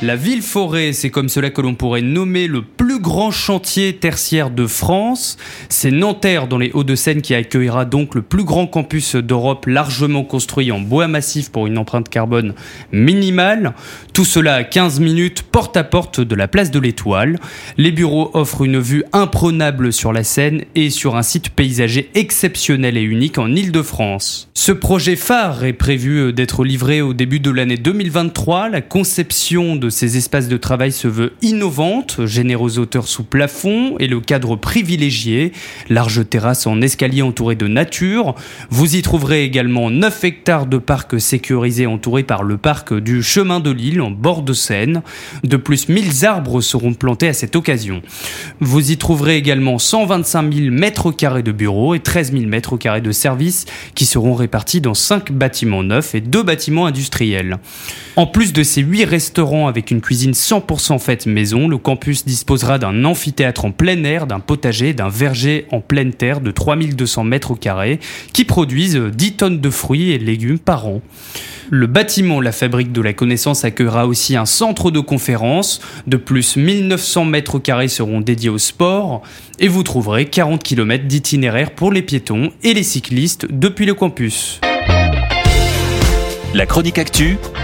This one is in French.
La ville forêt, c'est comme cela que l'on pourrait nommer le plus grand chantier tertiaire de France. C'est Nanterre dans les Hauts-de-Seine qui accueillera donc le plus grand campus d'Europe largement construit en bois massif pour une empreinte carbone minimale. Tout cela à 15 minutes porte à porte de la place de l'Étoile. Les bureaux offrent une vue imprenable sur la Seine et sur un site paysager exceptionnel et unique en Île-de-France. Ce projet phare est prévu d'être livré au début de l'année 2023. La conception de ces espaces de travail se veut innovante, généreuse hauteur sous plafond et le cadre privilégié, large terrasse en escalier entouré de nature. Vous y trouverez également 9 hectares de parc sécurisé entouré par le parc du chemin de l'île en bord de Seine. De plus, 1000 arbres seront plantés à cette occasion. Vous y trouverez également 125 000 mètres carrés de bureaux et 13 000 mètres carrés de services qui seront répartis dans 5 bâtiments neufs et 2 bâtiments industriels. En plus de ces 8 restaurants avec une cuisine 100% faite maison, le campus disposera d'un amphithéâtre en plein air, d'un potager, d'un verger en pleine terre de 3200 mètres carrés qui produisent 10 tonnes de fruits et légumes par an. Le bâtiment La Fabrique de la Connaissance accueillera aussi un centre de conférence. De plus, 1900 mètres carrés seront dédiés au sport. Et vous trouverez 40 km d'itinéraire pour les piétons et les cyclistes depuis le campus. La chronique actu,